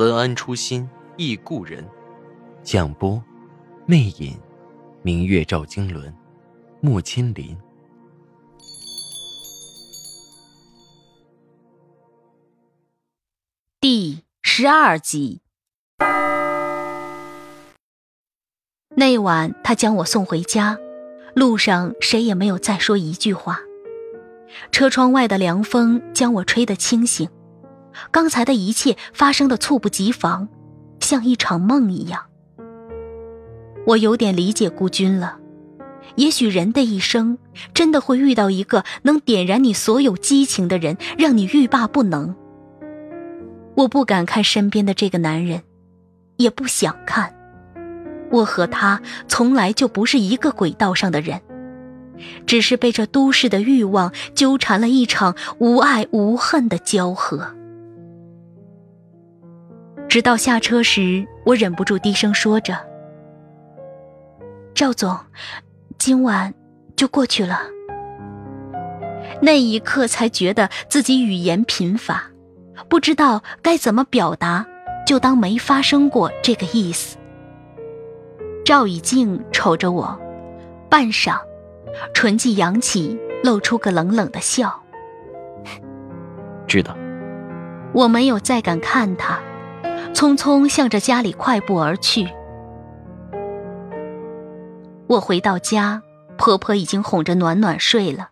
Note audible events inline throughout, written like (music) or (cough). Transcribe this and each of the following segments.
文安初心忆故人，蒋波，魅影，明月照经纶，木千林。第十二集。那晚，他将我送回家，路上谁也没有再说一句话。车窗外的凉风将我吹得清醒。刚才的一切发生的猝不及防，像一场梦一样。我有点理解顾军了。也许人的一生真的会遇到一个能点燃你所有激情的人，让你欲罢不能。我不敢看身边的这个男人，也不想看。我和他从来就不是一个轨道上的人，只是被这都市的欲望纠缠了一场无爱无恨的交合。直到下车时，我忍不住低声说着：“赵总，今晚就过去了。”那一刻才觉得自己语言贫乏，不知道该怎么表达，就当没发生过这个意思。赵以静瞅着我，半晌，唇际扬起，露出个冷冷的笑。知道。我没有再敢看他。匆匆向着家里快步而去。我回到家，婆婆已经哄着暖暖睡了。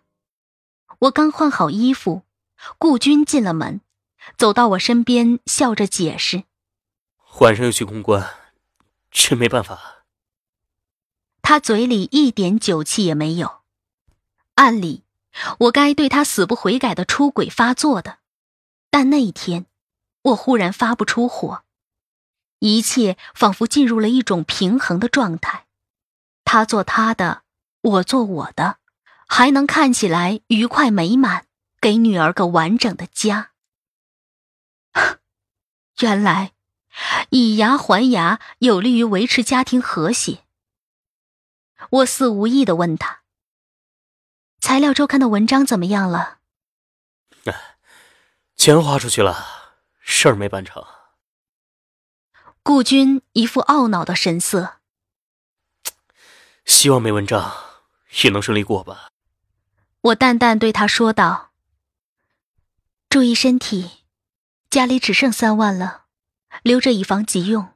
我刚换好衣服，顾军进了门，走到我身边，笑着解释：“晚上要去公关，真没办法。”他嘴里一点酒气也没有。按理，我该对他死不悔改的出轨发作的，但那一天，我忽然发不出火。一切仿佛进入了一种平衡的状态，他做他的，我做我的，还能看起来愉快美满，给女儿个完整的家。原来，以牙还牙有利于维持家庭和谐。我似无意的问他：“材料周刊的文章怎么样了？”钱花出去了，事儿没办成。顾军一副懊恼的神色。(tsk) 希望没文章也能顺利过吧。我淡淡对他说道：“注意身体，家里只剩三万了，留着以防急用。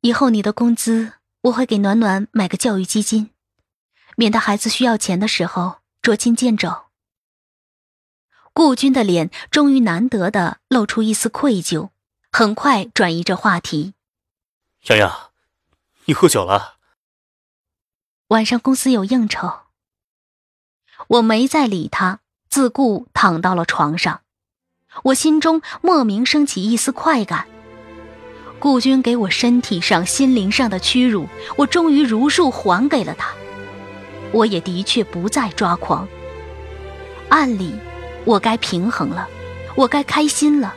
以后你的工资我会给暖暖买个教育基金，免得孩子需要钱的时候捉襟见肘。”顾军的脸终于难得的露出一丝愧疚。很快转移着话题。洋洋，你喝酒了？晚上公司有应酬。我没再理他，自顾躺到了床上。我心中莫名升起一丝快感。顾军给我身体上、心灵上的屈辱，我终于如数还给了他。我也的确不再抓狂。按理，我该平衡了，我该开心了。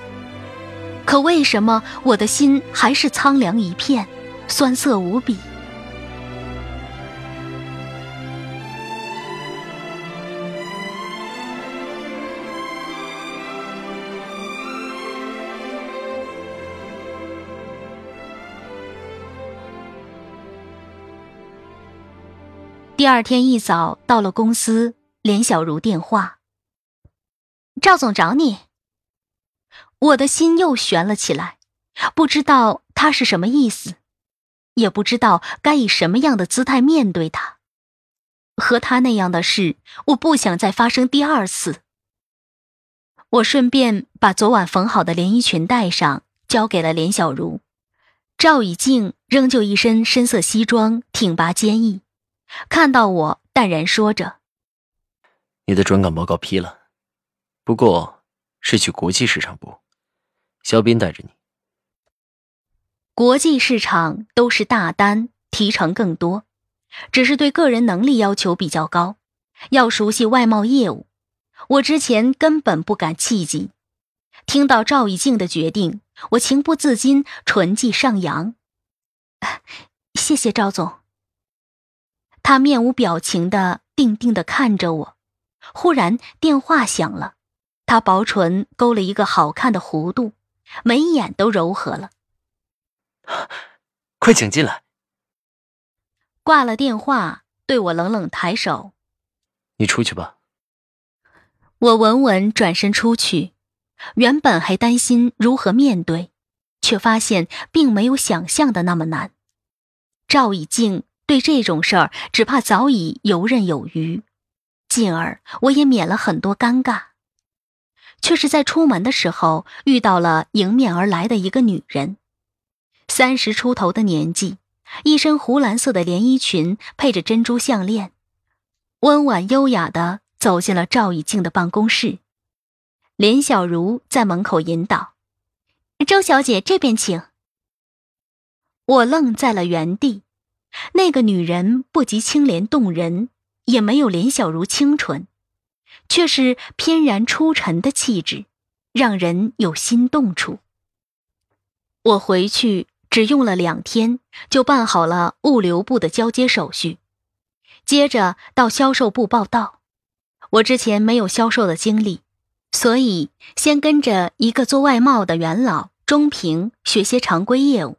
可为什么我的心还是苍凉一片，酸涩无比？第二天一早到了公司，连小茹电话：“赵总找你。”我的心又悬了起来，不知道他是什么意思，也不知道该以什么样的姿态面对他。和他那样的事，我不想再发生第二次。我顺便把昨晚缝好的连衣裙带上，交给了连小茹。赵以静仍旧一身深色西装，挺拔坚毅，看到我淡然说着：“你的转岗报告批了，不过是去国际市场部。”肖斌带着你，国际市场都是大单，提成更多，只是对个人能力要求比较高，要熟悉外贸业务。我之前根本不敢企及。听到赵以静的决定，我情不自禁，唇际上扬。(laughs) 谢谢赵总。他面无表情的定定的看着我。忽然电话响了，他薄唇勾了一个好看的弧度，眉眼都柔和了。快请进来。挂了电话，对我冷冷抬手：“你出去吧。”我稳稳转身出去。原本还担心如何面对，却发现并没有想象的那么难。赵以静对这种事儿只怕早已游刃有余，进而我也免了很多尴尬。却是在出门的时候遇到了迎面而来的一个女人，三十出头的年纪，一身湖蓝色的连衣裙配着珍珠项链，温婉优雅的走进了赵以静的办公室。林小茹在门口引导：“周小姐这边请。”我愣在了原地。那个女人不及清莲动人，也没有林小茹清纯，却是翩然出尘的气质，让人有心动处。我回去只用了两天，就办好了物流部的交接手续，接着到销售部报道。我之前没有销售的经历。所以，先跟着一个做外贸的元老钟平学些常规业务。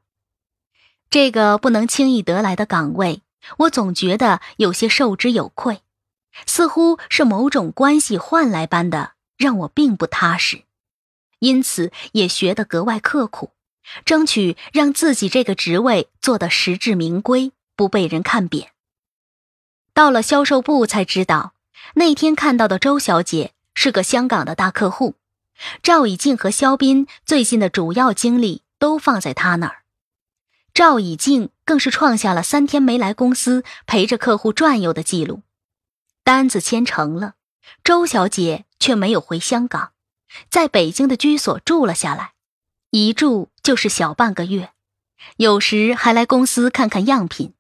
这个不能轻易得来的岗位，我总觉得有些受之有愧，似乎是某种关系换来般的，让我并不踏实。因此，也学得格外刻苦，争取让自己这个职位做得实至名归，不被人看扁。到了销售部才知道，那天看到的周小姐。是个香港的大客户，赵以静和肖斌最近的主要精力都放在他那儿。赵以静更是创下了三天没来公司陪着客户转悠的记录。单子签成了，周小姐却没有回香港，在北京的居所住了下来，一住就是小半个月，有时还来公司看看样品。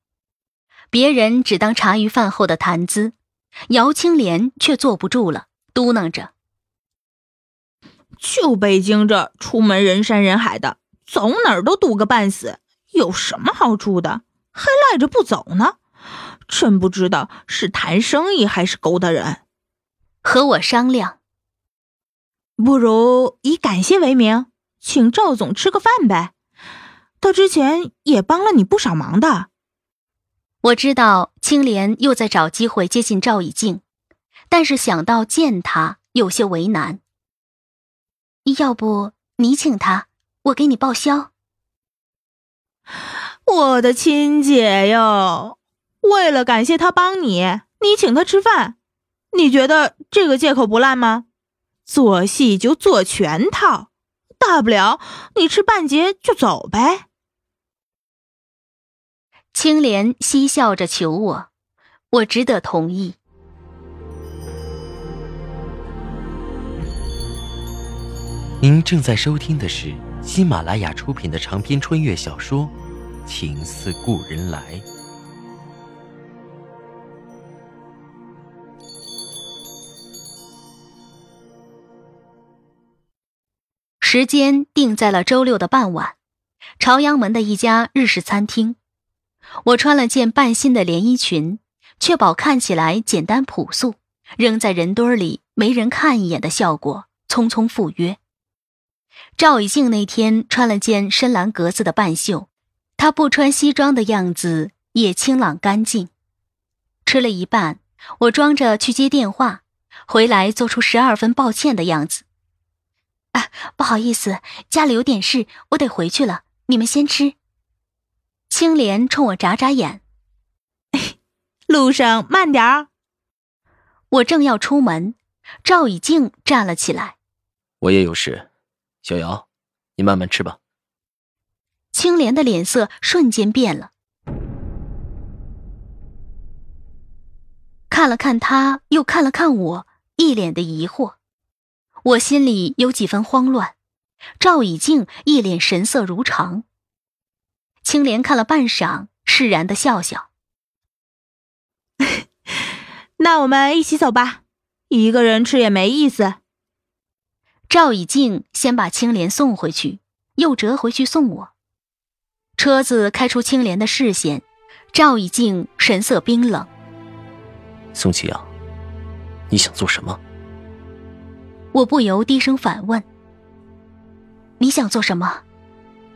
别人只当茶余饭后的谈资，姚青莲却坐不住了。嘟囔着：“就北京这，出门人山人海的，走哪儿都堵个半死，有什么好处的？还赖着不走呢？真不知道是谈生意还是勾搭人。和我商量，不如以感谢为名，请赵总吃个饭呗。他之前也帮了你不少忙的。我知道青莲又在找机会接近赵以静。”但是想到见他，有些为难。要不你请他，我给你报销。我的亲姐哟，为了感谢他帮你，你请他吃饭，你觉得这个借口不烂吗？做戏就做全套，大不了你吃半截就走呗。青莲嬉笑着求我，我只得同意。您正在收听的是喜马拉雅出品的长篇穿越小说《情似故人来》。时间定在了周六的傍晚，朝阳门的一家日式餐厅。我穿了件半新的连衣裙，确保看起来简单朴素，扔在人堆里没人看一眼的效果，匆匆赴约。赵以静那天穿了件深蓝格子的半袖，她不穿西装的样子也清朗干净。吃了一半，我装着去接电话，回来做出十二分抱歉的样子。啊，不好意思，家里有点事，我得回去了。你们先吃。青莲冲我眨眨眼，路上慢点儿。我正要出门，赵以静站了起来。我也有事。小瑶，你慢慢吃吧。青莲的脸色瞬间变了，看了看他，又看了看我，一脸的疑惑。我心里有几分慌乱。赵以静一脸神色如常。青莲看了半晌，释然的笑笑。(laughs) 那我们一起走吧，一个人吃也没意思。赵以静先把青莲送回去，又折回去送我。车子开出青莲的视线，赵以静神色冰冷。宋启阳，你想做什么？我不由低声反问：“你想做什么？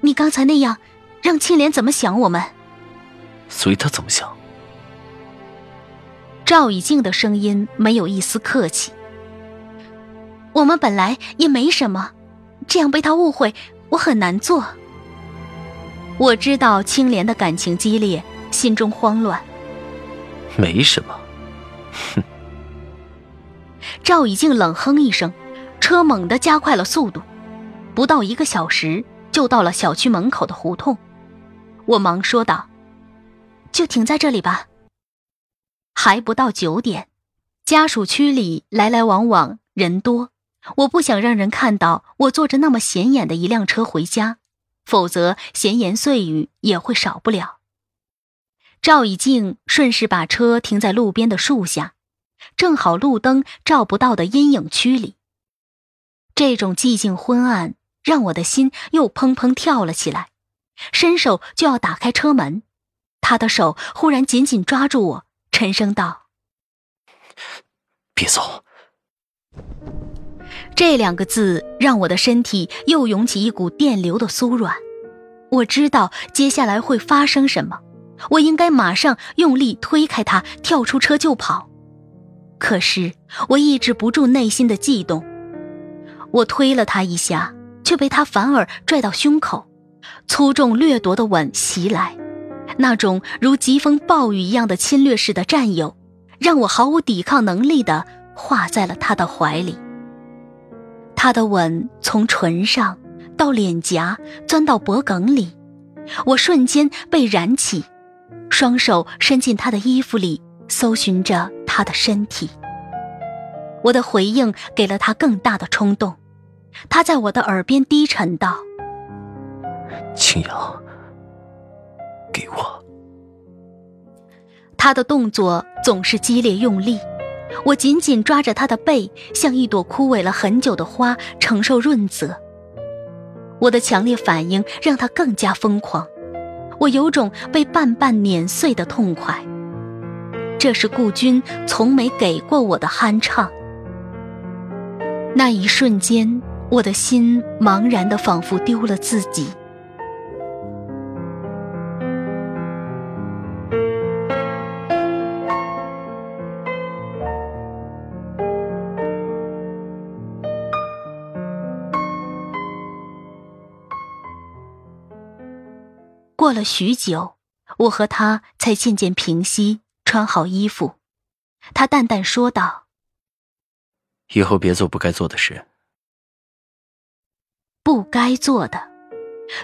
你刚才那样，让青莲怎么想我们？”随他怎么想。赵以静的声音没有一丝客气。我们本来也没什么，这样被他误会，我很难做。我知道青莲的感情激烈，心中慌乱。没什么，哼。(laughs) 赵以静冷哼一声，车猛地加快了速度，不到一个小时就到了小区门口的胡同。我忙说道：“就停在这里吧。”还不到九点，家属区里来来往往人多，我不想让人看到我坐着那么显眼的一辆车回家，否则闲言碎语也会少不了。赵以静顺势把车停在路边的树下，正好路灯照不到的阴影区里。这种寂静昏暗让我的心又砰砰跳了起来，伸手就要打开车门，他的手忽然紧紧抓住我。沉声道：“别走。”这两个字让我的身体又涌起一股电流的酥软。我知道接下来会发生什么，我应该马上用力推开他，跳出车就跑。可是我抑制不住内心的悸动，我推了他一下，却被他反而拽到胸口，粗重掠夺的吻袭来。那种如疾风暴雨一样的侵略式的占有，让我毫无抵抗能力的化在了他的怀里。他的吻从唇上到脸颊，钻到脖颈里，我瞬间被燃起，双手伸进他的衣服里，搜寻着他的身体。我的回应给了他更大的冲动，他在我的耳边低沉道：“青阳。”给我。他的动作总是激烈用力，我紧紧抓着他的背，像一朵枯萎了很久的花，承受润泽。我的强烈反应让他更加疯狂，我有种被半半碾碎的痛快。这是顾军从没给过我的酣畅。那一瞬间，我的心茫然的，仿佛丢了自己。过了许久，我和他才渐渐平息，穿好衣服。他淡淡说道：“以后别做不该做的事。不该做的，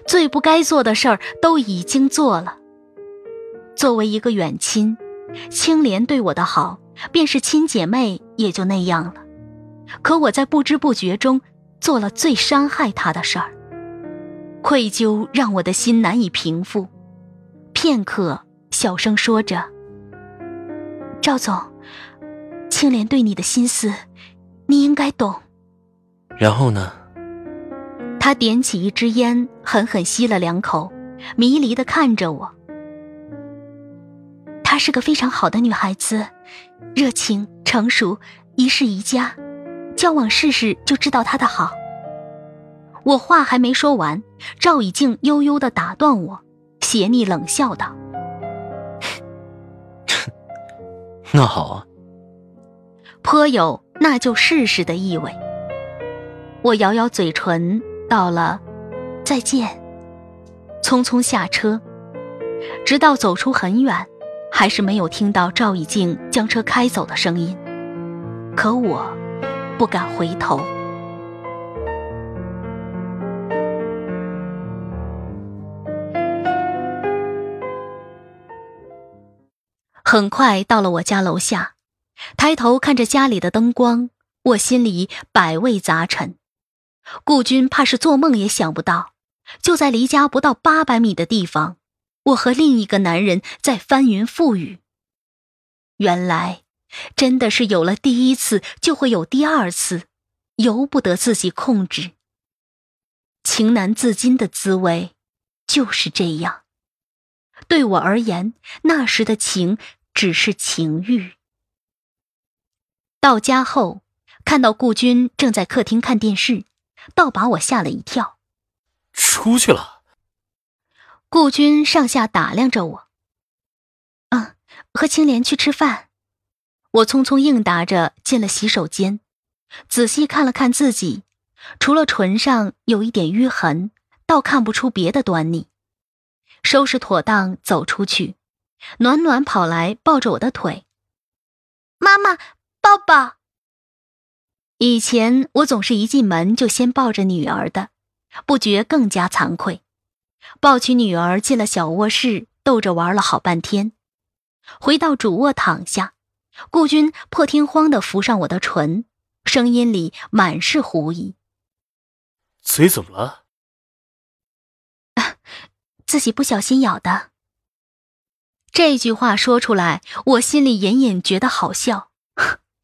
最不该做的事儿都已经做了。作为一个远亲，青莲对我的好，便是亲姐妹也就那样了。可我在不知不觉中做了最伤害她的事儿。”愧疚让我的心难以平复，片刻，小声说着：“赵总，青莲对你的心思，你应该懂。”然后呢？他点起一支烟，狠狠吸了两口，迷离的看着我。她是个非常好的女孩子，热情、成熟，一世宜家，交往试试就知道她的好。我话还没说完，赵以静悠悠的打断我，斜睨冷笑道：“ (laughs) 那好啊。”颇有那就试试的意味。我咬咬嘴唇，到了再见，匆匆下车，直到走出很远，还是没有听到赵以静将车开走的声音。可我不敢回头。很快到了我家楼下，抬头看着家里的灯光，我心里百味杂陈。顾军怕是做梦也想不到，就在离家不到八百米的地方，我和另一个男人在翻云覆雨。原来，真的是有了第一次就会有第二次，由不得自己控制。情难自禁的滋味，就是这样。对我而言，那时的情只是情欲。到家后，看到顾军正在客厅看电视，倒把我吓了一跳。出去了。顾军上下打量着我。嗯，和青莲去吃饭。我匆匆应答着，进了洗手间，仔细看了看自己，除了唇上有一点淤痕，倒看不出别的端倪。收拾妥当，走出去，暖暖跑来抱着我的腿。妈妈，抱抱。以前我总是一进门就先抱着女儿的，不觉更加惭愧。抱起女儿进了小卧室，逗着玩了好半天。回到主卧躺下，顾军破天荒的扶上我的唇，声音里满是狐疑：“嘴怎么了？” (laughs) 自己不小心咬的。这句话说出来，我心里隐隐觉得好笑。